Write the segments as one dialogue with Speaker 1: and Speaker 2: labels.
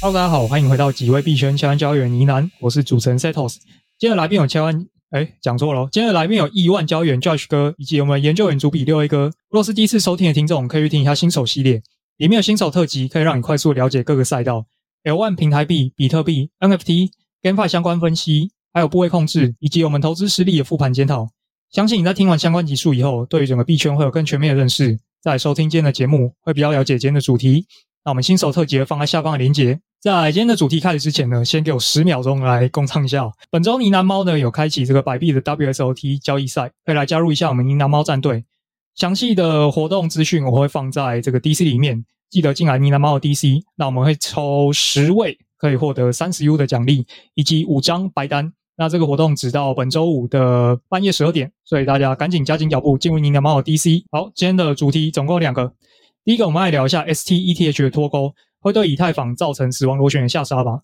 Speaker 1: Hello，大家好，欢迎回到几位币圈千万交易员呢喃，我是主持人 Setos。今天的来宾有千万，哎，讲错了，今天的来宾有亿万交易员 Josh 哥，以及我们研究员主笔六 A 哥。若是第一次收听的听众，可以去听一下新手系列，里面有新手特辑，可以让你快速了解各个赛道，L1 平台币、比特币、NFT、GameFi 相关分析，还有部位控制，以及我们投资实力的复盘检讨。相信你在听完相关集数以后，对于整个币圈会有更全面的认识。在收听今天的节目，会比较了解今天的主题。那我们新手特辑放在下方的链接。在今天的主题开始之前呢，先给我十秒钟来工商一下。本周呢喃猫呢有开启这个百币的 WSOT 交易赛，可以来加入一下我们呢喃猫战队。详细的活动资讯我会放在这个 DC 里面，记得进来呢喃猫的 DC。那我们会抽十位，可以获得三十 U 的奖励，以及五张白单。那这个活动直到本周五的半夜十二点，所以大家赶紧加紧脚步进入呢喃猫的 DC。好，今天的主题总共两个。第一个，我们来聊一下 STETH 的脱钩会对以太坊造成死亡螺旋的下杀吧。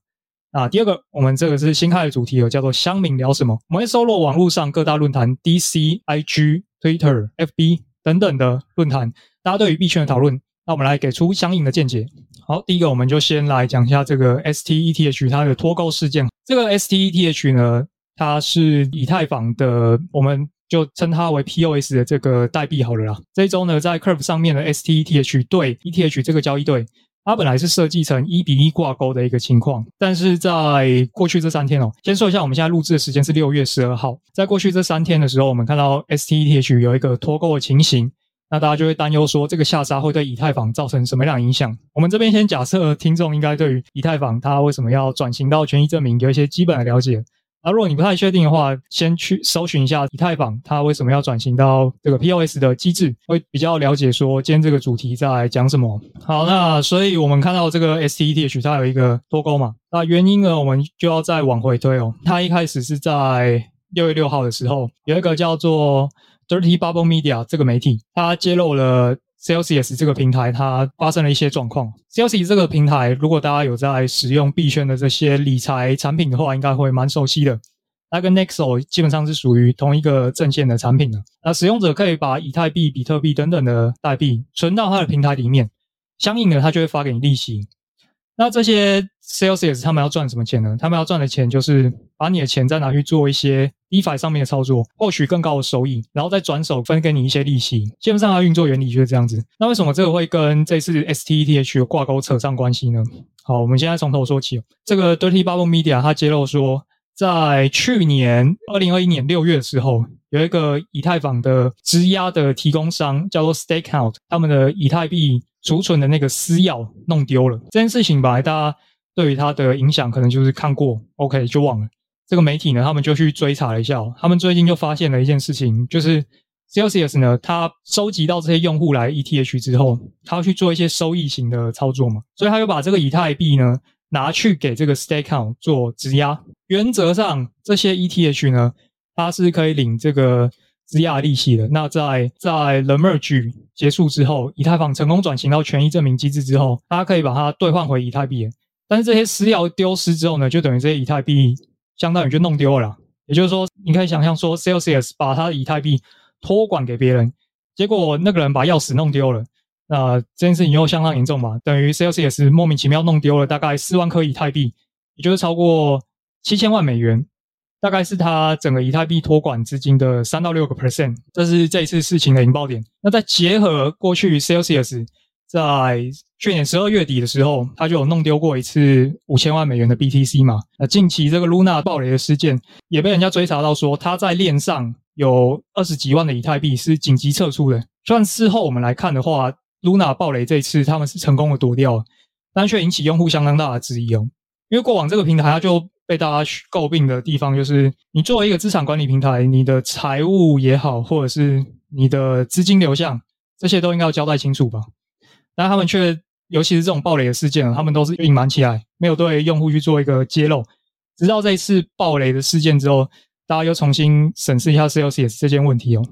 Speaker 1: 啊，第二个，我们这个是新开的主题，有叫做乡民聊什么？我们会搜罗网络上各大论坛，DC、IG、Twitter、FB 等等的论坛，大家对于币圈的讨论，那我们来给出相应的见解。好，第一个，我们就先来讲一下这个 STETH 它的脱钩事件。这个 STETH 呢，它是以太坊的我们。就称它为 POS 的这个代币好了啦。这一周呢，在 Curve 上面的 STETH 对 ETH 这个交易对，它本来是设计成一比一挂钩的一个情况，但是在过去这三天哦，先说一下，我们现在录制的时间是六月十二号，在过去这三天的时候，我们看到 STETH 有一个脱钩的情形，那大家就会担忧说，这个下杀会对以太坊造成什么样的影响？我们这边先假设听众应该对于以太坊它为什么要转型到权益证明有一些基本的了解。那、啊、如果你不太确定的话，先去搜寻一下以太坊，它为什么要转型到这个 POS 的机制，会比较了解说今天这个主题在讲什么。好，那所以我们看到这个 STETH 它有一个脱钩嘛，那原因呢，我们就要再往回推哦。它一开始是在六月六号的时候，有一个叫做 Dirty Bubble Media 这个媒体，它揭露了。Celsius 这个平台它发生了一些状况。Celsius 这个平台，如果大家有在使用币圈的这些理财产品的话，应该会蛮熟悉的。它跟 Nexo 基本上是属于同一个阵线的产品的。那使用者可以把以太币、比特币等等的代币存到它的平台里面，相应的它就会发给你利息。那这些 Celsius 他们要赚什么钱呢？他们要赚的钱就是把你的钱再拿去做一些 DeFi 上面的操作，获取更高的收益，然后再转手分给你一些利息。基本上它运作原理就是这样子。那为什么这个会跟这次 STETH 的挂钩扯上关系呢？好，我们现在从头说起。这个 Dirty Bubble Media 它揭露说，在去年二零二一年六月的时候，有一个以太坊的质押的提供商叫做 Stakeout，他们的以太币。储存的那个私钥弄丢了，这件事情吧，大家对于它的影响可能就是看过，OK 就忘了。这个媒体呢，他们就去追查了一下，他们最近就发现了一件事情，就是 Celsius 呢，它收集到这些用户来 ETH 之后，他要去做一些收益型的操作嘛，所以他就把这个以太币呢拿去给这个 Stakeout 做质押。原则上，这些 ETH 呢，它是可以领这个。质押利息的。那在在 The Merge 结束之后，以太坊成功转型到权益证明机制之后，大家可以把它兑换回以太币。但是这些私钥丢失之后呢，就等于这些以太币相当于就弄丢了啦。也就是说，你可以想象说，Celsius 把他的以太币托管给别人，结果那个人把钥匙弄丢了，那这件事情又相当严重嘛，等于 Celsius 莫名其妙弄丢了大概四万颗以太币，也就是超过七千万美元。大概是他整个以太币托管资金的三到六个 percent，这是这一次事情的引爆点。那再结合过去 Celsius 在去年十二月底的时候，他就有弄丢过一次五千万美元的 BTC 嘛。那近期这个 Luna 爆雷的事件也被人家追查到，说他在链上有二十几万的以太币是紧急撤出的。虽然事后我们来看的话，Luna 爆雷这一次他们是成功的躲掉，但却引起用户相当大的质疑哦。因为过往这个平台它就。被大家诟病的地方，就是你作为一个资产管理平台，你的财务也好，或者是你的资金流向，这些都应该要交代清楚吧？但他们却，尤其是这种暴雷的事件，他们都是隐瞒起来，没有对用户去做一个揭露。直到这一次暴雷的事件之后，大家又重新审视一下 Celsius 这件问题哦。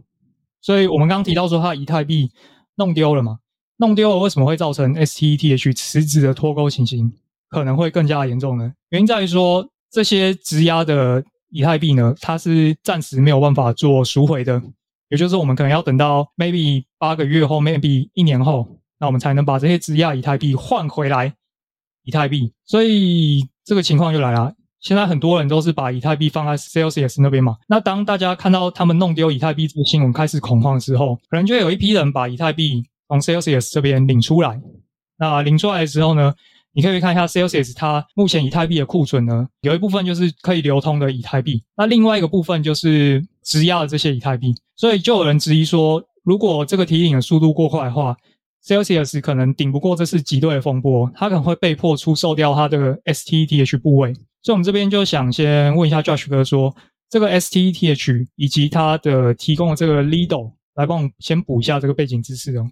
Speaker 1: 所以我们刚刚提到说，它以太币弄丢了嘛？弄丢了为什么会造成 STETH 辞职的脱钩情形可能会更加严重呢？原因在于说。这些质押的以太币呢，它是暂时没有办法做赎回的，也就是我们可能要等到 maybe 八个月后，maybe 一年后，那我们才能把这些质押以太币换回来。以太币，所以这个情况就来了。现在很多人都是把以太币放在 Celsius 那边嘛。那当大家看到他们弄丢以太币这个新闻开始恐慌的时候，可能就有一批人把以太币从 Celsius 这边领出来。那领出来的时候呢，你可以看一下 Celsius 它目前以太币的库存呢，有一部分就是可以流通的以太币，那另外一个部分就是质押的这些以太币。所以就有人质疑说，如果这个提领的速度过快的话，Celsius 可能顶不过这次挤兑的风波，它可能会被迫出售掉它的 STETH 部位。所以，我们这边就想先问一下 Josh 哥说，这个 STETH 以及它的提供的这个 Lido，来帮我们先补一下这个背景知识哦。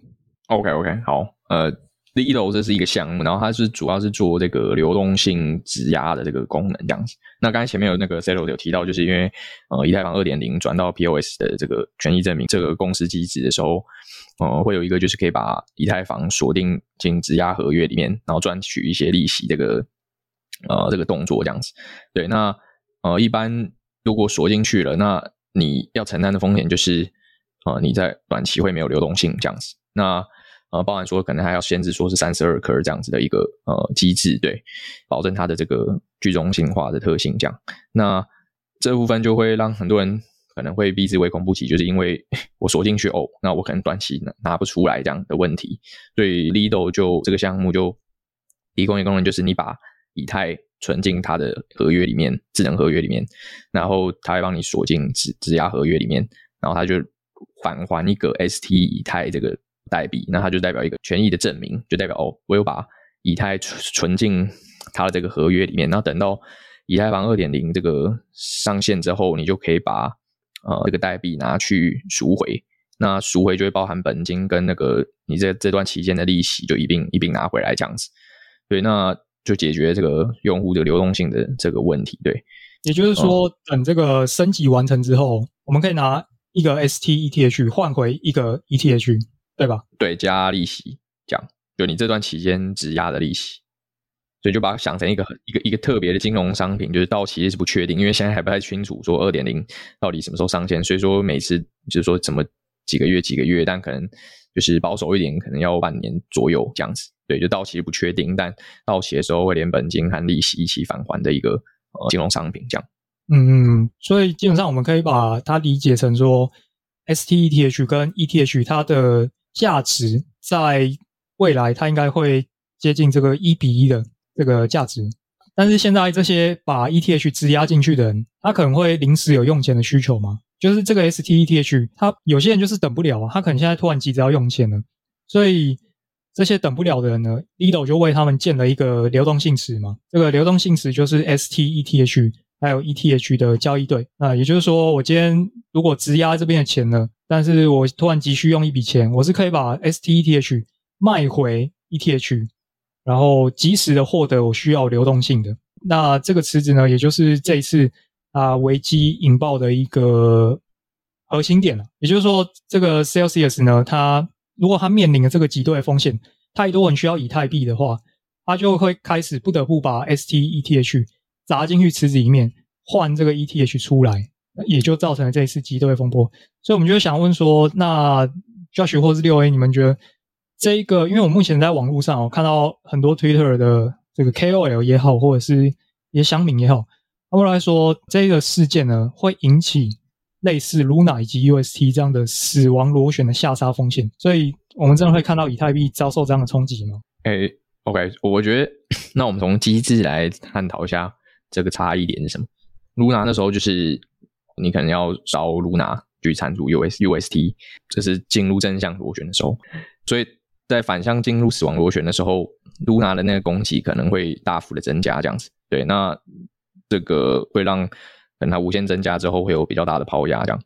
Speaker 2: OK OK，好，呃，Lido 这是一个项目，然后它是主要是做这个流动性质押的这个功能这样子。那刚才前面有那个 Celo 有提到，就是因为呃，以太坊二点零转到 POS 的这个权益证明这个公司机制的时候，呃，会有一个就是可以把以太坊锁定进质押合约里面，然后赚取一些利息这个。呃，这个动作这样子，对，那呃，一般如果锁进去了，那你要承担的风险就是，呃，你在短期会没有流动性这样子。那呃，包含说可能还要限制说是三十二颗这样子的一个呃机制，对，保证它的这个去中心化的特性这样。那这部分就会让很多人可能会避之唯恐不及，就是因为 我锁进去哦，那我可能短期拿拿不出来这样的问题。所以 Lido 就这个项目就提供一个功能，就是你把以太存进它的合约里面，智能合约里面，然后它会帮你锁进质质押合约里面，然后它就返还一个 ST 以太这个代币，那它就代表一个权益的证明，就代表哦，我有把以太存存进它的这个合约里面，然后等到以太坊二点零这个上线之后，你就可以把呃这个代币拿去赎回，那赎回就会包含本金跟那个你这这段期间的利息，就一并一并拿回来这样子，对，那。就解决这个用户的流动性的这个问题，对，
Speaker 1: 也就是说，等这个升级完成之后，我们可以拿一个 STETH 换回一个 ETH，对吧？
Speaker 2: 对，加利息，这样，就你这段期间质押的利息，所以就把它想成一个一个一个特别的金融商品，就是到期是不确定，因为现在还不太清楚说二点零到底什么时候上线，所以说每次就是说怎么几个月几个月，但可能。就是保守一点，可能要半年左右这样子。对，就到期不确定，但到期的时候会连本金和利息一起返还的一个呃金融商品这样。
Speaker 1: 嗯嗯，所以基本上我们可以把它理解成说，STETH 跟 ETH 它的价值在未来它应该会接近这个一比一的这个价值。但是现在这些把 ETH 质押进去的人，他可能会临时有用钱的需求吗？就是这个 STETH，他有些人就是等不了啊，他可能现在突然急着要用钱了，所以这些等不了的人呢，Lido 就为他们建了一个流动性池嘛。这个流动性池就是 STETH 还有 ETH 的交易对。那也就是说，我今天如果质押这边的钱呢，但是我突然急需用一笔钱，我是可以把 STETH 卖回 ETH，然后及时的获得我需要流动性的。那这个池子呢，也就是这一次。啊，危机引爆的一个核心点了，也就是说，这个 Celsius 呢，它如果它面临了这个挤兑风险，太多人需要以太币的话，它就会开始不得不把 STETH 砸进去池子里面，换这个 ETH 出来，也就造成了这一次挤兑风波。所以，我们就想问说，那 Josh 或是六 A，你们觉得这一个，因为我目前在网络上我看到很多 Twitter 的这个 KOL 也好，或者是一些乡民也好。他们来说，这个事件呢，会引起类似 Luna 以及 UST 这样的死亡螺旋的下杀风险，所以我们真的会看到以太币遭受这样的冲击吗？
Speaker 2: 诶、欸、OK，我觉得那我们从机制来探讨一下这个差异点是什么。Luna 那时候就是你可能要烧 Luna 去缠住 US UST，这是进入正向螺旋的时候，所以在反向进入死亡螺旋的时候，Luna 的那个供给可能会大幅的增加，这样子。对，那。这个会让等它无限增加之后会有比较大的抛压，这样。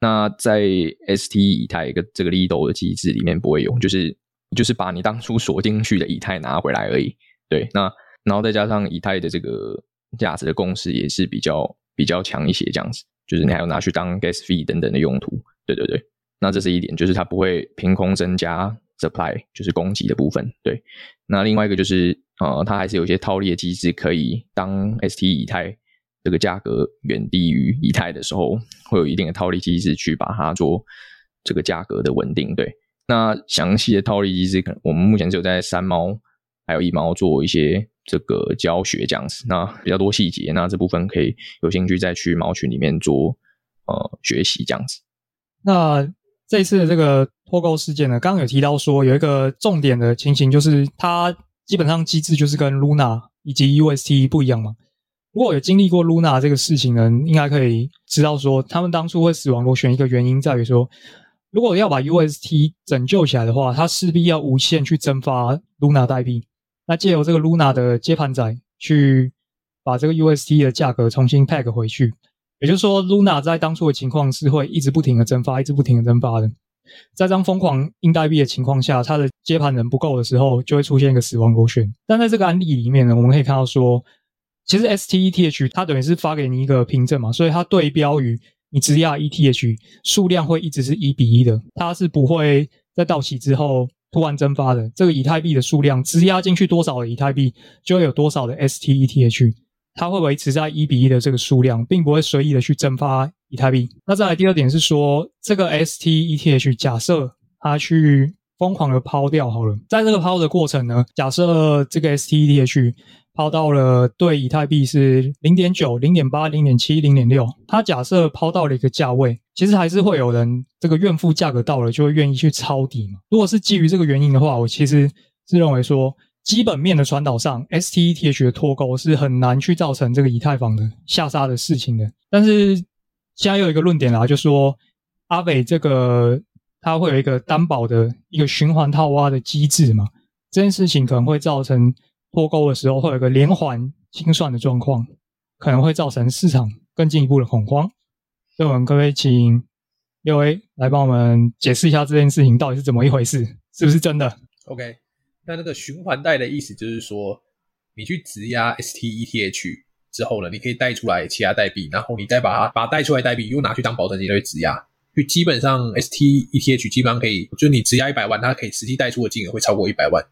Speaker 2: 那在 ST 以太一个这个 Lido 的机制里面不会有，就是就是把你当初锁进去的以太拿回来而已。对，那然后再加上以太的这个价值的共识也是比较比较强一些，这样子。就是你还要拿去当 gas fee 等等的用途。对对对，那这是一点，就是它不会凭空增加 supply，就是供给的部分。对，那另外一个就是。呃，它还是有一些套利的机制，可以当 ST 以太这个价格远低于以太的时候，会有一定的套利机制去把它做这个价格的稳定。对，那详细的套利机制，可能我们目前只有在三猫还有一猫做一些这个教学这样子，那比较多细节，那这部分可以有兴趣再去猫群里面做呃学习这样子。
Speaker 1: 那这一次的这个脱钩事件呢，刚刚有提到说有一个重点的情形，就是它基本上机制就是跟 Luna 以及 UST 不一样嘛。如果有经历过 Luna 这个事情的，应该可以知道说，他们当初会死亡螺旋一个原因在于说，如果要把 UST 拯救起来的话，它势必要无限去增发 Luna 代币。那借由这个 Luna 的接盘仔去把这个 UST 的价格重新 peg 回去，也就是说，Luna 在当初的情况是会一直不停的增发，一直不停的增发的。在这样疯狂印代币的情况下，它的接盘人不够的时候，就会出现一个死亡螺旋。但在这个案例里面呢，我们可以看到说，其实 STETH 它等于是发给你一个凭证嘛，所以它对标于你质押 ETH 数量会一直是一比一的，它是不会在到期之后。突然蒸发的这个以太币的数量，质押进去多少的以太币，就会有多少的 STETH，它会维持在一比一的这个数量，并不会随意的去蒸发以太币。那再来第二点是说，这个 STETH 假设它去疯狂的抛掉好了，在这个抛的过程呢，假设这个 STETH。抛到了对以太币是零点九、零点八、零点七、零点六。它假设抛到了一个价位，其实还是会有人这个怨妇价格到了就会愿意去抄底嘛。如果是基于这个原因的话，我其实是认为说，基本面的传导上，STETH 的脱钩是很难去造成这个以太坊的下杀的事情的。但是现在又有一个论点啦，就说阿伟这个他会有一个担保的一个循环套挖的机制嘛，这件事情可能会造成。脱钩的时候会有一个连环清算的状况，可能会造成市场更进一步的恐慌。所以，我们可不可以请六 A 来帮我们解释一下这件事情到底是怎么一回事，是不是真的
Speaker 3: ？OK，那那个循环贷的意思就是说，你去质押 STETH 之后呢，你可以贷出来其他代币，然后你再把它把贷出来代币又拿去当保证金来质押。就基本上 STETH 基本上可以，就你质押一百万，它可以实际贷出的金额会超过一百万。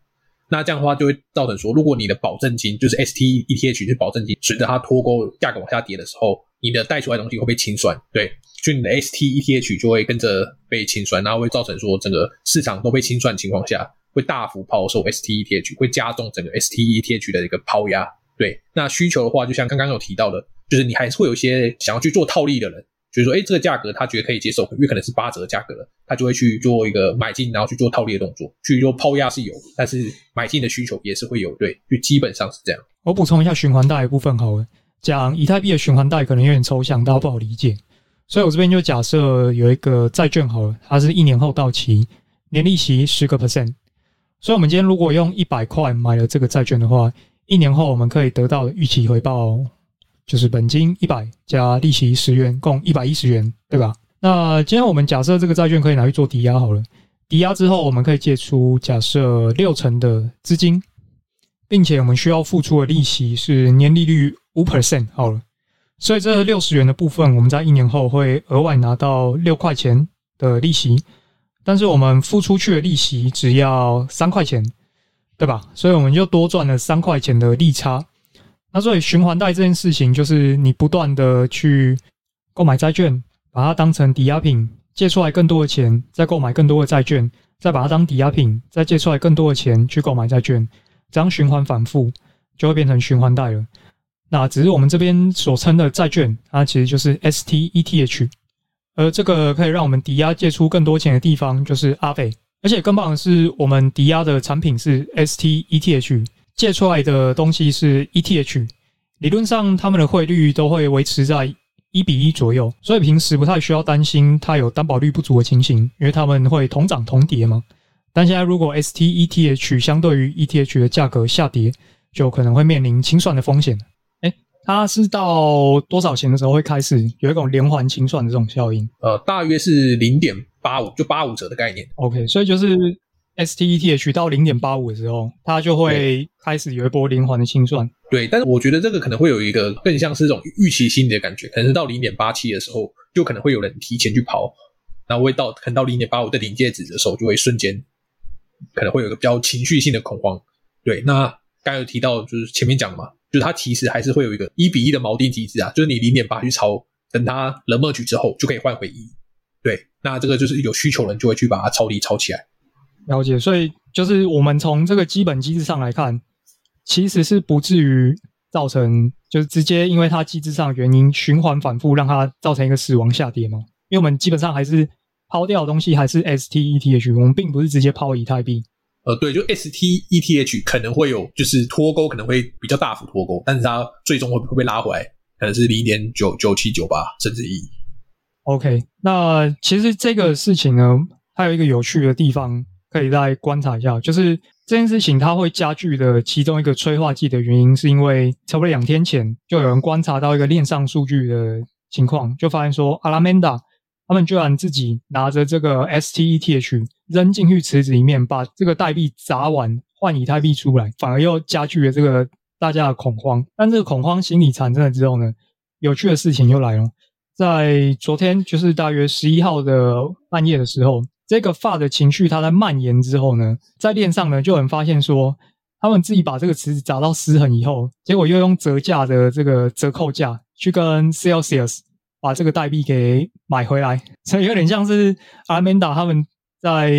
Speaker 3: 那这样的话就会造成说，如果你的保证金就是 STETH 是保证金，随着它脱钩价格往下跌的时候，你的贷出来的东西会被清算，对，就你的 STETH 就会跟着被清算，然后会造成说整个市场都被清算的情况下，会大幅抛售 STETH，会加重整个 STETH 的一个抛压。对，那需求的话，就像刚刚有提到的，就是你还是会有一些想要去做套利的人。就是说，哎，这个价格他觉得可以接受，因为可能是八折的价格了，他就会去做一个买进，然后去做套利的动作，去做抛压是有，但是买进的需求也是会有，对，就基本上是这样。
Speaker 1: 我补充一下循环贷的部分好了，讲以太币的循环贷可能有点抽象，大家不好理解，所以我这边就假设有一个债券好了，它是一年后到期，年利息十个 percent，所以我们今天如果用一百块买了这个债券的话，一年后我们可以得到的预期回报。就是本金一百加利息十元，共一百一十元，对吧？那今天我们假设这个债券可以拿去做抵押好了，抵押之后我们可以借出假设六成的资金，并且我们需要付出的利息是年利率五 percent 好了，所以这六十元的部分我们在一年后会额外拿到六块钱的利息，但是我们付出去的利息只要三块钱，对吧？所以我们就多赚了三块钱的利差。那所以循环贷这件事情，就是你不断的去购买债券，把它当成抵押品，借出来更多的钱，再购买更多的债券，再把它当抵押品，再借出来更多的钱去购买债券，这样循环反复，就会变成循环贷了。那只是我们这边所称的债券，它其实就是 STETH，而这个可以让我们抵押借出更多钱的地方，就是阿北。而且更棒的是，我们抵押的产品是 STETH。借出来的东西是 ETH，理论上他们的汇率都会维持在一比一左右，所以平时不太需要担心它有担保率不足的情形，因为他们会同涨同跌嘛。但现在如果 STETH 相对于 ETH 的价格下跌，就可能会面临清算的风险。哎，它是到多少钱的时候会开始有一种连环清算的这种效应？
Speaker 3: 呃，大约是零点八五，就八五折的概念。
Speaker 1: OK，所以就是。STETH 到零点八五的时候，它就会开始有一波连环的清算。
Speaker 3: 对，但是我觉得这个可能会有一个更像是这种预期心理的感觉，可能是到零点八七的时候，就可能会有人提前去跑，然后会到可能到零点八五的临界值的时候，就会瞬间可能会有一个比较情绪性的恐慌。对，那刚才有提到就是前面讲的嘛，就是它其实还是会有一个一比一的锚定机制啊，就是你零点八去抄，等它冷漠局之后就可以换回一。对，那这个就是有需求人就会去把它抄底抄起来。
Speaker 1: 了解，所以就是我们从这个基本机制上来看，其实是不至于造成，就是直接因为它机制上的原因循环反复，让它造成一个死亡下跌嘛。因为我们基本上还是抛掉的东西还是 STETH，我们并不是直接抛以太币。
Speaker 3: 呃，对，就 STETH 可能会有就是脱钩，可能会比较大幅脱钩，但是它最终会会被拉回来，可能是零点九九七九八甚至一。
Speaker 1: OK，那其实这个事情呢，还有一个有趣的地方可以再观察一下，就是这件事情它会加剧的其中一个催化剂的原因，是因为差不多两天前就有人观察到一个链上数据的情况，就发现说 Alameda。他们居然自己拿着这个 STETH 扔进去池子里面，把这个代币砸完换以太币出来，反而又加剧了这个大家的恐慌。但这个恐慌心理产生了之后呢，有趣的事情又来了。在昨天，就是大约十一号的半夜的时候，这个发的情绪它在蔓延之后呢，在链上呢就有人发现说，他们自己把这个池子砸到失衡以后，结果又用折价的这个折扣价去跟 Celsius。把这个代币给买回来，所以有点像是 Alameda 他们在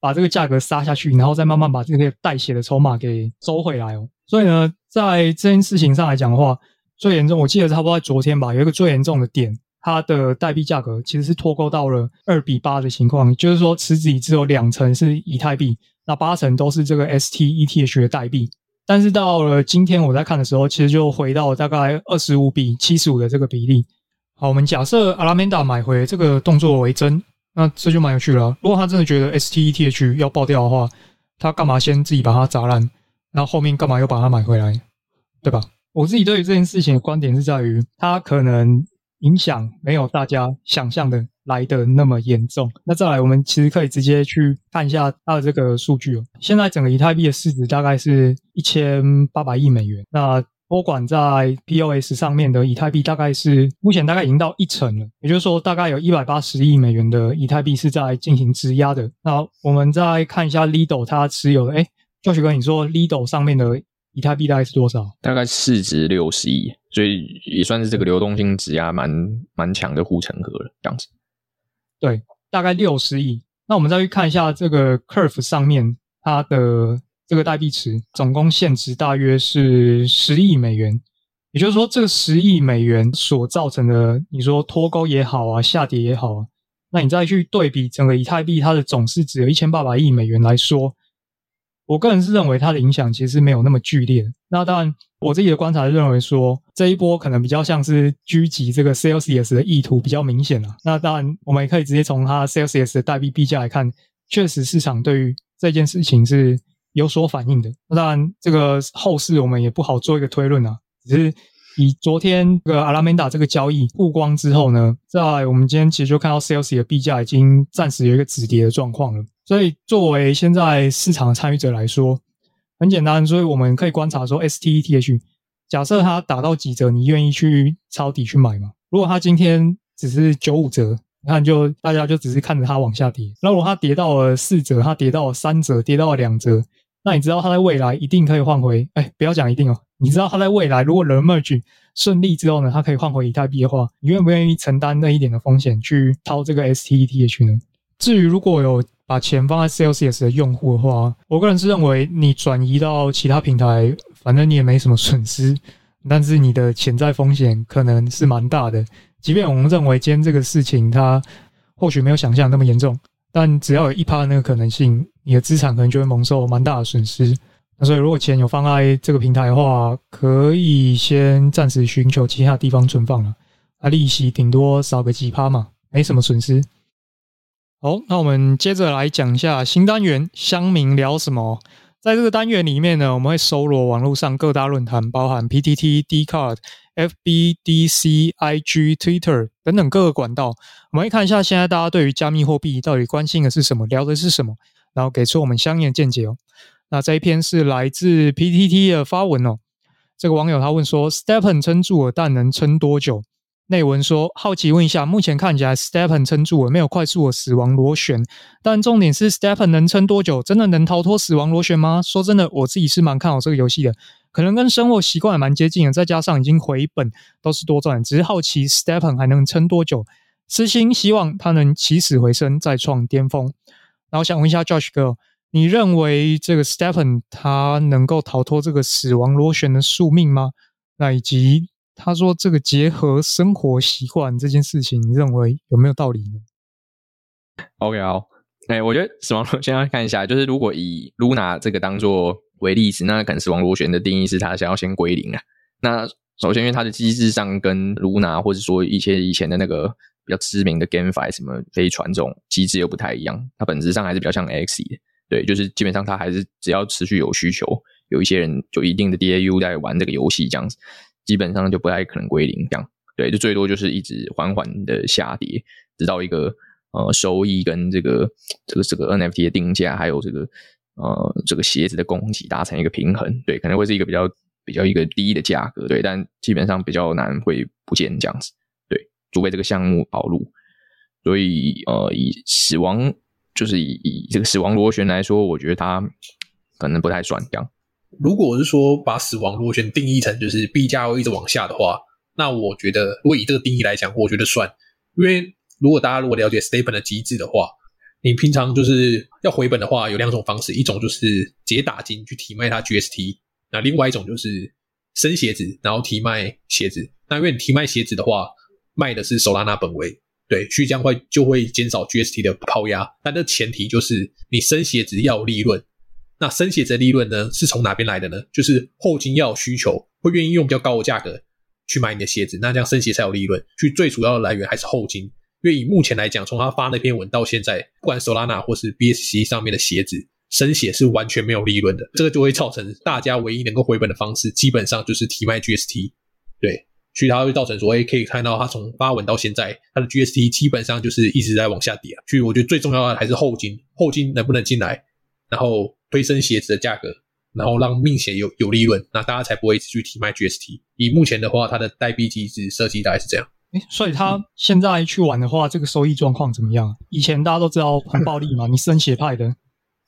Speaker 1: 把这个价格杀下去，然后再慢慢把这些带血的筹码给收回来哦。所以呢，在这件事情上来讲的话，最严重，我记得差不多在昨天吧，有一个最严重的点，它的代币价格其实是脱钩到了二比八的情况，就是说池子里只有两成是以太币，那八成都是这个 STETH 的代币。但是到了今天我在看的时候，其实就回到大概二十五比七十五的这个比例。好，我们假设 Alameda 买回这个动作为真，那这就蛮有趣了。如果他真的觉得 STETH 要爆掉的话，他干嘛先自己把它砸烂，然后后面干嘛又把它买回来，对吧？我自己对于这件事情的观点是在于，它可能影响没有大家想象的来的那么严重。那再来，我们其实可以直接去看一下它的这个数据哦。现在整个以太币的市值大概是一千八百亿美元。那托管在 POS 上面的以太币大概是目前大概已经到一成了，也就是说大概有一百八十亿美元的以太币是在进行质押的。那我们再看一下 Lido 它持有的，哎，Josh 哥，你说 Lido 上面的以太币大概是多少？
Speaker 2: 大概市值六十亿，所以也算是这个流动性质押蛮蛮强的护城河了，这样子。
Speaker 1: 对，大概六十亿。那我们再去看一下这个 Curve 上面它的。这个代币池总共现值大约是十亿美元，也就是说，这个十亿美元所造成的，你说脱钩也好啊，下跌也好啊，那你再去对比整个以太币它的总市值有一千八百亿美元来说，我个人是认为它的影响其实没有那么剧烈。那当然，我自己的观察是认为说，这一波可能比较像是狙击这个 Celsius 的意图比较明显了。那当然，我们也可以直接从它 Celsius 的代币币价来看，确实市场对于这件事情是。有所反应的，当然，这个后市我们也不好做一个推论啊。只是以昨天这个 Alameda 这个交易曝光之后呢，在我们今天其实就看到 Celsius 的币价已经暂时有一个止跌的状况了。所以作为现在市场的参与者来说，很简单，所以我们可以观察说，STETH 假设它打到几折，你愿意去抄底去买吗？如果它今天只是九五折，你看就大家就只是看着它往下跌。那如果它跌到了四折，它跌到了三折，跌到了两折。那你知道它在未来一定可以换回？哎，不要讲一定哦。你知道它在未来如果 the merge 顺利之后呢，它可以换回以太币的话，你愿不愿意承担那一点的风险去掏这个 STETH 呢？至于如果有把钱放在 CELS 的用户的话，我个人是认为你转移到其他平台，反正你也没什么损失，但是你的潜在风险可能是蛮大的。即便我们认为今天这个事情它或许没有想象那么严重。但只要有一趴那个可能性，你的资产可能就会蒙受蛮大的损失。那所以，如果钱有放在这个平台的话，可以先暂时寻求其他地方存放了。啊，利息顶多少个几趴嘛，没什么损失。好，那我们接着来讲一下新单元“乡民聊什么”。在这个单元里面呢，我们会搜罗网络上各大论坛，包含 PTT、Dcard、FB、DC、IG、Twitter 等等各个管道。我们会看一下现在大家对于加密货币到底关心的是什么，聊的是什么，然后给出我们相应的见解哦。那这一篇是来自 PTT 的发文哦。这个网友他问说：Stepen 撑住了，但能撑多久？”内文说：“好奇问一下，目前看起来 Stepen 撑住了，没有快速的死亡螺旋。但重点是，Stepen 能撑多久？真的能逃脱死亡螺旋吗？说真的，我自己是蛮看好这个游戏的，可能跟生活习惯也蛮接近的，再加上已经回本，都是多赚。只是好奇 Stepen 还能撑多久？私心希望它能起死回生，再创巅峰。然后想问一下 Josh 哥，你认为这个 Stephen 他能够逃脱这个死亡螺旋的宿命吗？那以及他说这个结合生活习惯这件事情，你认为有没有道理呢
Speaker 2: ？OK，好，哎、欸，我觉得死亡螺旋要看一下，就是如果以 Luna 这个当做为例子，那可能死亡螺旋的定义是他想要先归零啊。那首先，因为它的机制上跟 Luna 或者说一些以前的那个比较知名的 GameFi 什么飞船这种机制又不太一样，它本质上还是比较像 Axie 的。对，就是基本上它还是只要持续有需求，有一些人就一定的 DAU 在玩这个游戏，这样子基本上就不太可能归零。这样，对，就最多就是一直缓缓的下跌，直到一个呃收益跟这个这个这个 NFT 的定价，还有这个呃这个鞋子的供给达成一个平衡。对，可能会是一个比较比较一个低的价格。对，但基本上比较难会不见这样子。对，除非这个项目跑路。所以呃，以死亡。就是以以这个死亡螺旋来说，我觉得它可能不太算这样。
Speaker 3: 如果是说把死亡螺旋定义成就是币价会一直往下的话，那我觉得如果以这个定义来讲，我觉得算。因为如果大家如果了解 Stephen 的机制的话，你平常就是要回本的话，有两种方式，一种就是直接打金去提卖它 GST，那另外一种就是生鞋子然后提卖鞋子。那因为你提卖鞋子的话，卖的是 Solana 本位。对，所以这样会就会减少 GST 的抛压，但这前提就是你生鞋子要利润。那生鞋的利润呢，是从哪边来的呢？就是后金要有需求，会愿意用比较高的价格去买你的鞋子，那这样生鞋才有利润。所以最主要的来源还是后金，因为以目前来讲，从他发那篇文到现在，不管 Solana 或是 BSC 上面的鞋子生鞋是完全没有利润的，这个就会造成大家唯一能够回本的方式，基本上就是提卖 GST。对。所以它会造成说，哎，可以看到它从发文到现在，它的 GST 基本上就是一直在往下跌啊。所以我觉得最重要的还是后金，后金能不能进来，然后推升鞋子的价格，然后让命鞋有有利润，那大家才不会一直去提卖 GST。以目前的话，它的代币机制设计大概是这样。
Speaker 1: 哎，所以他现在去玩的话，这个收益状况怎么样？以前大家都知道很暴利嘛，你升鞋派的，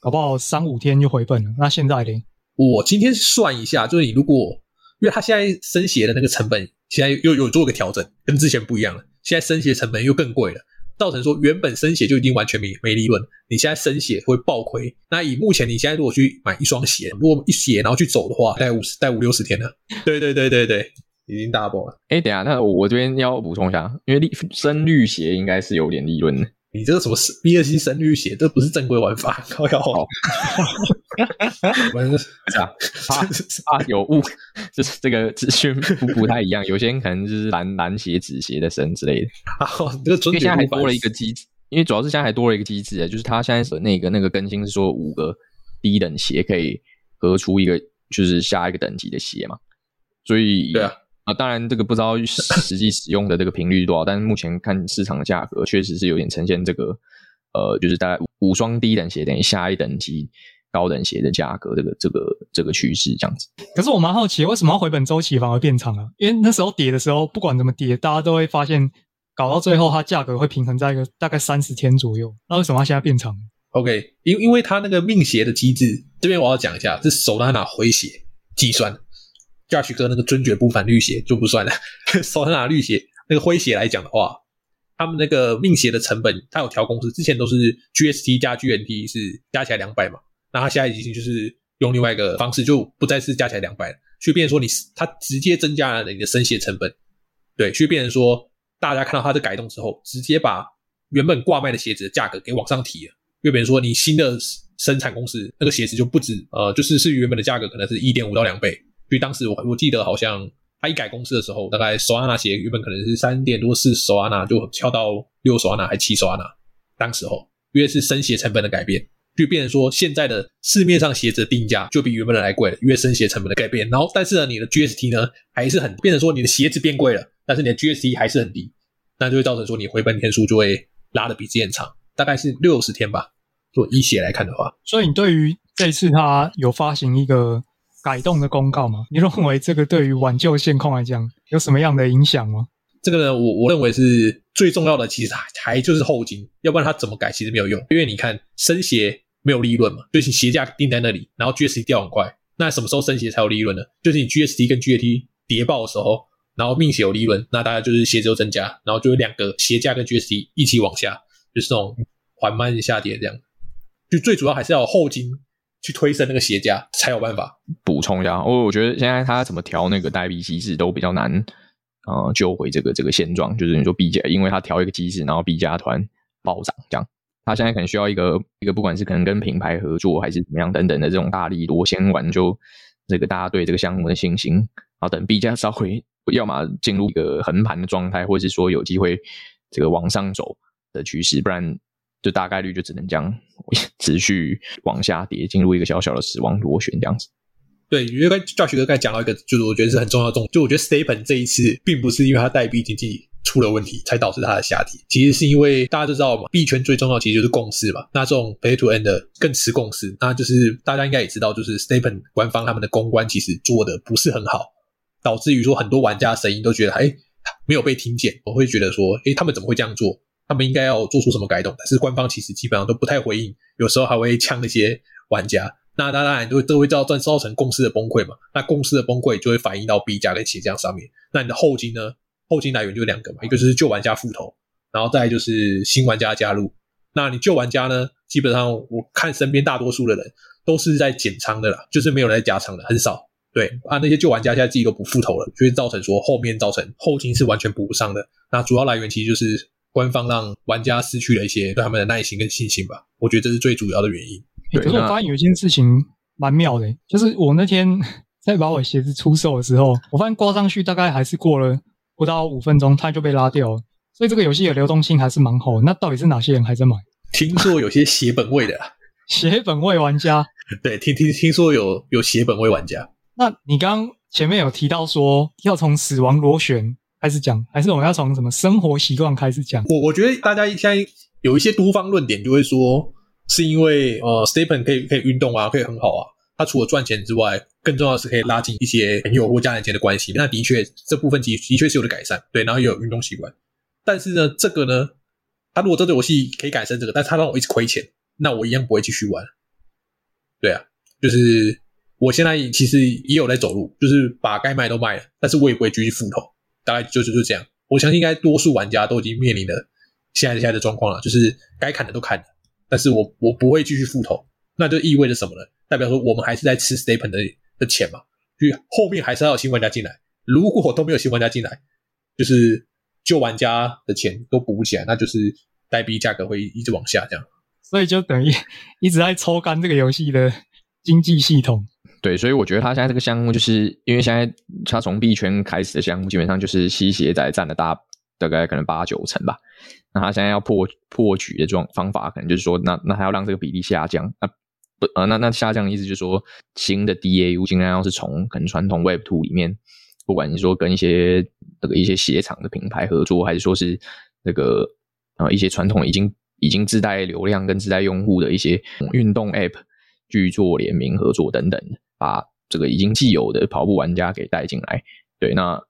Speaker 1: 搞不好三五天就回本了。那现在呢？
Speaker 3: 我今天算一下，就是你如果，因为他现在升鞋的那个成本。现在又有做个调整，跟之前不一样了。现在升鞋成本又更贵了，造成说原本生血就已经完全没没利润，你现在生血会爆亏。那以目前你现在如果去买一双鞋，如果一鞋然后去走的话，大概五十、大概五六十天了。对对对对对，已经 double 了。
Speaker 2: 哎，等下，那我这边要补充一下，因为绿生绿鞋应该是有点利润的。
Speaker 3: 你这个什么 B 二 C 生绿鞋，这不是正规玩法，靠腰好。
Speaker 2: 不是啊，啊啊 有误，就是这个资讯不不太一样，有些人可能就是蓝蓝鞋、紫鞋的神之类的。
Speaker 3: 啊，这个因为
Speaker 2: 现在还多了一个机制，因为主要是现在还多了一个机制，就是他现在那个那个更新是说五个低等鞋可以合出一个就是下一个等级的鞋嘛，所以
Speaker 3: 对啊。
Speaker 2: 啊，当然这个不知道 实际使用的这个频率是多少，但是目前看市场的价格，确实是有点呈现这个，呃，就是大概五双低等鞋等于下一等级高等鞋的价格，这个这个这个趋势这样子。
Speaker 1: 可是我蛮好奇，为什么要回本周期反而变长啊？因为那时候跌的时候，不管怎么跌，大家都会发现搞到最后它价格会平衡在一个大概三十天左右。那为什么它现在变长
Speaker 3: ？OK，因因为它那个命鞋的机制，这边我要讲一下，是 Solana 回血计算。Josh 哥那个尊爵不凡绿鞋就不算了，Solana 绿鞋那个灰鞋来讲的话，他们那个命鞋的成本，它有调公式，之前都是 GST 加 GNT 是加起来两百嘛，那他现在已经就是用另外一个方式，就不再是加起来两百了，所以变成说你它直接增加了你的生鞋成本，对，所以变成说大家看到它的改动之后，直接把原本挂卖的鞋子的价格给往上提了，就变成说你新的生产公司那个鞋子就不止呃，就是是原本的价格可能是一点五到两倍。所以当时我我记得好像他一改公司的时候，大概 Solana 鞋原本可能是三点多四 Solana 就跳到六 Solana 还七 Solana。当时候因为是升鞋成本的改变，就变成说现在的市面上鞋子的定价就比原本的来贵了，因为升鞋成本的改变。然后但是呢，你的 GST 呢还是很变成说你的鞋子变贵了，但是你的 GST 还是很低，那就会造成说你回本天数就会拉的比之前长，大概是六十天吧。做一鞋来看的话，
Speaker 1: 所以你对于这次他有发行一个。改动的公告吗？你认为这个对于挽救现况来讲有什么样的影响吗？
Speaker 3: 这个呢，我我认为是最重要的，其实还还就是后金，要不然它怎么改其实没有用。因为你看升鞋没有利润嘛，就是鞋价定在那里，然后 GST 掉很快，那什么时候升鞋才有利润呢？就是你 GST 跟 GAT 跌爆的时候，然后命鞋有利润，那大家就是鞋子就增加，然后就有两个鞋价跟 GST 一起往下，就是这种缓慢下跌这样。就最主要还是要有后金去推升那个鞋价才有办法。
Speaker 2: 补充一下，我我觉得现在他怎么调那个代币机制都比较难，呃，救回这个这个现状。就是你说币价，因为他调一个机制，然后币价团暴涨，这样，他现在可能需要一个一个不管是可能跟品牌合作还是怎么样等等的这种大力多先挽救这个大家对这个项目的信心，然后等币价稍微要么进入一个横盘的状态，或者是说有机会这个往上走的趋势，不然。就大概率就只能这样 持续往下跌，进入一个小小的死亡螺旋这样子。
Speaker 3: 对，因为刚 Josh 哥刚才讲到一个，就是我觉得是很重要的重点，就我觉得 STEPN 这一次并不是因为它代币经济出了问题才导致它的下跌，其实是因为大家都知道嘛，币圈最重要其实就是共识嘛。那这种 Pay to End 的更吃共识，那就是大家应该也知道，就是 STEPN 官方他们的公关其实做的不是很好，导致于说很多玩家的声音都觉得哎没有被听见，我会觉得说哎他们怎么会这样做？他们应该要做出什么改动，但是官方其实基本上都不太回应，有时候还会呛那些玩家。那当然都会都会造造造成公司的崩溃嘛。那公司的崩溃就会反映到币价跟鞋价上面。那你的后金呢？后金来源就两个嘛，一个就是旧玩家复投，然后再就是新玩家加入。那你旧玩家呢？基本上我看身边大多数的人都是在减仓的啦，就是没有人在加仓的，很少。对啊，那些旧玩家现在自己都不复投了，就会造成说后面造成后金是完全补不上的。那主要来源其实就是。官方让玩家失去了一些对他们的耐心跟信心吧，我觉得这是最主要的原因。
Speaker 1: 欸、可是我发现有一件事情蛮妙的，就是我那天 在把我鞋子出售的时候，我发现挂上去大概还是过了不到五分钟，它就被拉掉了。所以这个游戏的流动性还是蛮好的。那到底是哪些人还在买？
Speaker 3: 听说有些血本位的，
Speaker 1: 血本位玩家。
Speaker 3: 对，听听听说有有血本位玩家。
Speaker 1: 那你刚刚前面有提到说要从死亡螺旋。开始讲，还是我们要从什么生活习惯开始讲？
Speaker 3: 我我觉得大家现在有一些多方论点，就会说是因为呃，Stephen 可以可以运动啊，可以很好啊。他除了赚钱之外，更重要的是可以拉近一些朋友或家人间的关系。那的确，这部分的的确是有的改善，对，然后也有运动习惯。但是呢，这个呢，他如果这个游戏可以改善这个，但是他让我一直亏钱，那我一样不会继续玩。对啊，就是我现在其实也有在走路，就是把该卖都卖了，但是我也不会继续复投。大概就是就这样，我相信应该多数玩家都已经面临了现在现在的状况了，就是该砍的都砍了，但是我我不会继续复投，那就意味着什么呢？代表说我们还是在吃 STEPN 的的钱嘛，所以后面还是要有新玩家进来，如果都没有新玩家进来，就是旧玩家的钱都补不起来，那就是代币价格会一直往下这样，
Speaker 1: 所以就等于一直在抽干这个游戏的经济系统。
Speaker 2: 对，所以我觉得他现在这个项目，就是因为现在他从币圈开始的项目，基本上就是吸血仔占了大大概可能八九成吧。那他现在要破破局的这种方法，可能就是说，那那他要让这个比例下降。那不呃，那那下降的意思就是说，新的 DAU 尽量要是从可能传统 Web Two 里面，不管你说跟一些这个一些鞋厂的品牌合作，还是说是那个呃一些传统已经已经自带流量跟自带用户的一些运动 App 去做联名合作等等。把这个已经既有的跑步玩家给带进来，对，那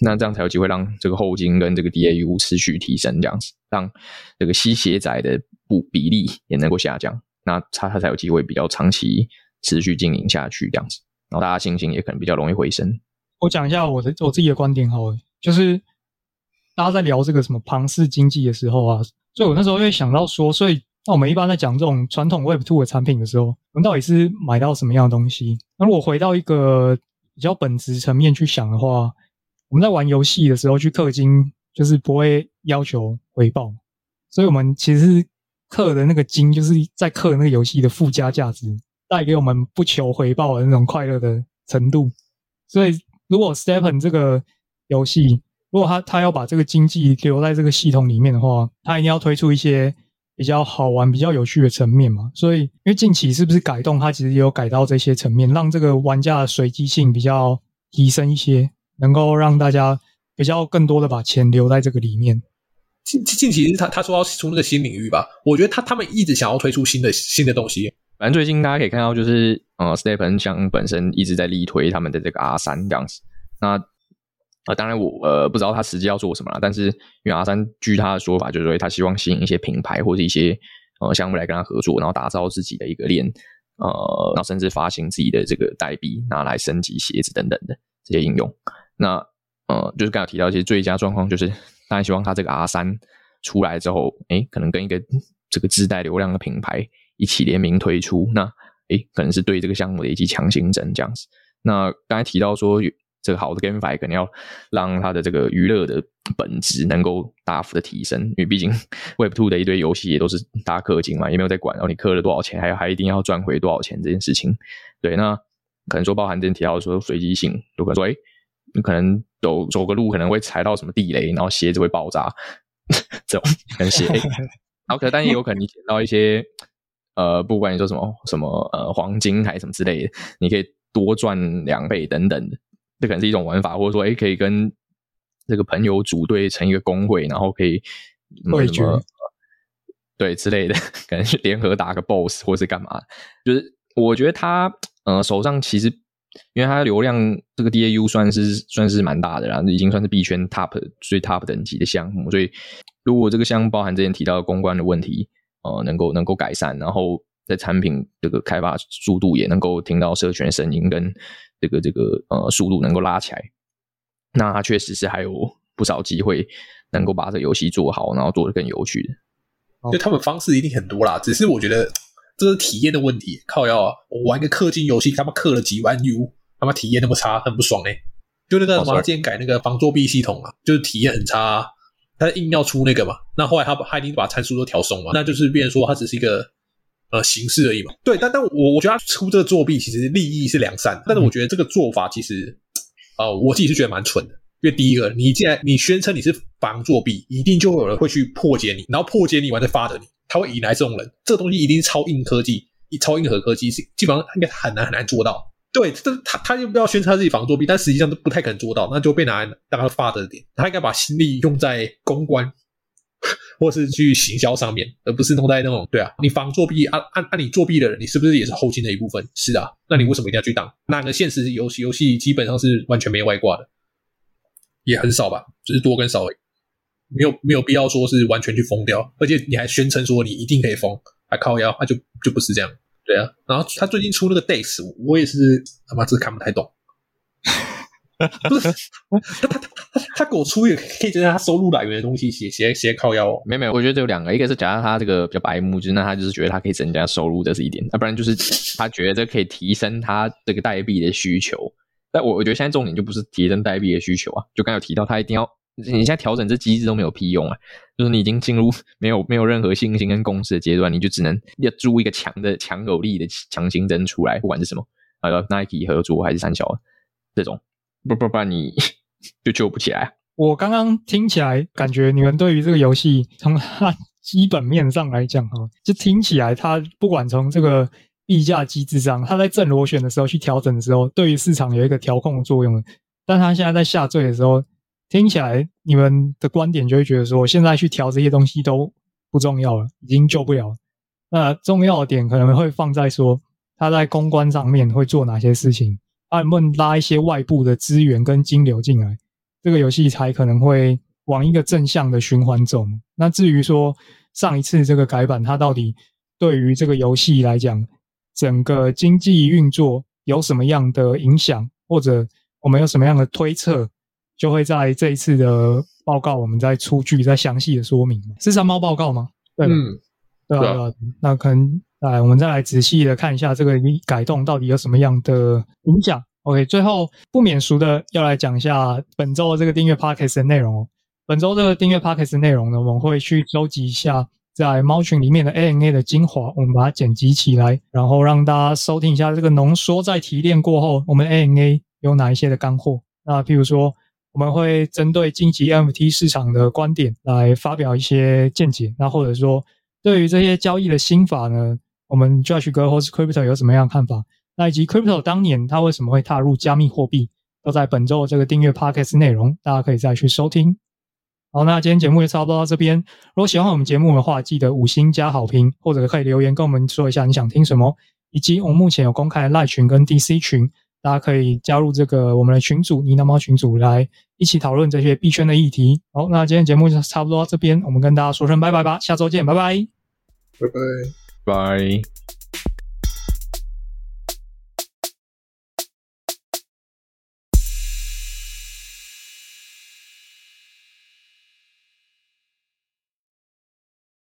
Speaker 2: 那这样才有机会让这个后金跟这个 DAU 持续提升，这样子让这个吸血仔的不比例也能够下降，那他他才有机会比较长期持续经营下去，这样子，然后大家信心也可能比较容易回升。
Speaker 1: 我讲一下我的我自己的观点好了，就是大家在聊这个什么庞氏经济的时候啊，所以我那时候会想到说，所以。那我们一般在讲这种传统 Web Two 的产品的时候，我们到底是买到什么样的东西？那如果回到一个比较本质层面去想的话，我们在玩游戏的时候去氪金，就是不会要求回报，所以我们其实氪的那个金，就是在氪那个游戏的附加价值，带给我们不求回报的那种快乐的程度。所以，如果 Stepen 这个游戏，如果他他要把这个经济留在这个系统里面的话，他一定要推出一些。比较好玩、比较有趣的层面嘛，所以因为近期是不是改动，它其实也有改到这些层面，让这个玩家的随机性比较提升一些，能够让大家比较更多的把钱留在这个里面。
Speaker 3: 近近期是他他说要出那个新领域吧，我觉得他他们一直想要推出新的新的东西。
Speaker 2: 反正最近大家可以看到，就是呃 s t e p e n 像本身一直在力推他们的这个 R 三这样子，那。啊、呃，当然我呃不知道他实际要做什么了，但是因为 R3 据他的说法，就是说他希望吸引一些品牌或者一些呃项目来跟他合作，然后打造自己的一个链，呃，然后甚至发行自己的这个代币，拿来升级鞋子等等的这些应用。那呃，就是刚才提到一些最佳状况，就是当然希望他这个 R3 出来之后，诶，可能跟一个这个自带流量的品牌一起联名推出，那诶可能是对这个项目的一记强心针这样子。那刚才提到说，这个好的 GameFi 肯定要让它的这个娱乐的本质能够大幅的提升，因为毕竟 Web Two 的一堆游戏也都是大氪金嘛，也没有在管，然后你氪了多少钱，还还一定要赚回多少钱这件事情。对，那可能说包含之前提到说随机性，有可能说，诶你可能走走个路可能会踩到什么地雷，然后鞋子会爆炸，这种可能鞋，然后可但也有可能你捡到一些呃，不管你说什么什么呃黄金还是什么之类的，你可以。多赚两倍等等的，这可能是一种玩法，或者说，哎，可以跟这个朋友组队成一个工会，然后可以什么对之类的，可能是联合打个 BOSS 或是干嘛。就是我觉得他呃手上其实，因为他流量这个 DAU 算是算是蛮大的，然后已经算是币圈 top 最 top 等级的项目，所以如果这个项目包含之前提到的公关的问题，呃，能够能够改善，然后。在产品这个开发速度也能够听到社群的声音，跟这个这个呃速度能够拉起来，那它确实是还有不少机会能够把这个游戏做好，然后做得更有趣的。
Speaker 3: 就他们方式一定很多啦，只是我觉得这是体验的问题。靠要啊，我玩个氪金游戏，他妈氪了几万 U，他妈体验那么差，很不爽哎、欸。就那个什么，之前改那个防作弊系统啊，就是体验很差、啊，他硬要出那个嘛。那后来他他已经把参数都调松嘛，那就是变成说他只是一个。呃，形式而已嘛。对，但但我我觉得他出这个作弊其实利益是良善，但是我觉得这个做法其实，呃，我自己是觉得蛮蠢的。因为第一个，你既然你宣称你是防作弊，一定就会有人会去破解你，然后破解你完再发的你，他会引来这种人。这个东西一定是超硬科技，超硬核科技是基本上应该很难很难做到。对，这他他又不要宣称他自己防作弊，但实际上都不太可能做到，那就被拿来当他发的点。他应该把心力用在公关。或是去行销上面，而不是弄在那种对啊，你防作弊，按按按你作弊的人，你是不是也是后勤的一部分？是啊，那你为什么一定要去当？那个现实游戏游戏基本上是完全没外挂的，也很少吧，只是多跟少而已，没有没有必要说是完全去封掉，而且你还宣称说你一定可以封，还靠腰，那、啊、就就不是这样，对啊。然后他最近出那个 Days，我也是他妈这看不太懂。不是他他他 他他给我出一个可以增加他收入来源的东西，写写写靠腰哦。
Speaker 2: 没有没有，我觉得有两个，一个是假设他这个比较白目，就是那他就是觉得他可以增加收入，这是一点；要不然就是他觉得这可以提升他这个代币的需求。但我我觉得现在重点就不是提升代币的需求啊，就刚有提到他一定要你现在调整这机制都没有屁用啊，就是你已经进入没有没有任何信心跟共识的阶段，你就只能要租一个强的强有力的强心针出来，不管是什么啊，Nike 合作还是三小这种。不不不，你就救不起来。
Speaker 1: 我刚刚听起来，感觉你们对于这个游戏从它基本面上来讲，哈，就听起来它不管从这个溢价机制上，它在正螺旋的时候去调整的时候，对于市场有一个调控作用。但它现在在下坠的时候，听起来你们的观点就会觉得说，现在去调这些东西都不重要了，已经救不了了。那重要的点可能会放在说，它在公关上面会做哪些事情。他能不能拉一些外部的资源跟金流进来，这个游戏才可能会往一个正向的循环走。那至于说上一次这个改版，它到底对于这个游戏来讲，整个经济运作有什么样的影响，或者我们有什么样的推测，就会在这一次的报告，我们再出具再详细的说明。是三猫报告吗？对，嗯，对啊，对啊，那可能。来，我们再来仔细的看一下这个改动到底有什么样的影响。OK，最后不免俗的要来讲一下本周的这个订阅 Podcast 的内容哦。本周这个订阅 Podcast 的内容呢，我们会去收集一下在猫群里面的 ANA 的精华，我们把它剪辑起来，然后让大家收听一下这个浓缩在提炼过后，我们 ANA 有哪一些的干货。那譬如说，我们会针对近期 M T 市场的观点来发表一些见解，那或者说对于这些交易的心法呢，我们 Josh 哥或是 Crypto 有什么样的看法？那以及 Crypto 当年他为什么会踏入加密货币，都在本周的这个订阅 Podcast 内容，大家可以再去收听。好，那今天节目就差不多到这边。如果喜欢我们节目的话，记得五星加好评，或者可以留言跟我们说一下你想听什么。以及我们目前有公开的赖群跟 DC 群，大家可以加入这个我们的群组呢喃猫群组来一起讨论这些币圈的议题。好，那今天节目就差不多到这边，我们跟大家说声拜拜吧，下周见，拜拜，
Speaker 3: 拜拜。
Speaker 2: 拜。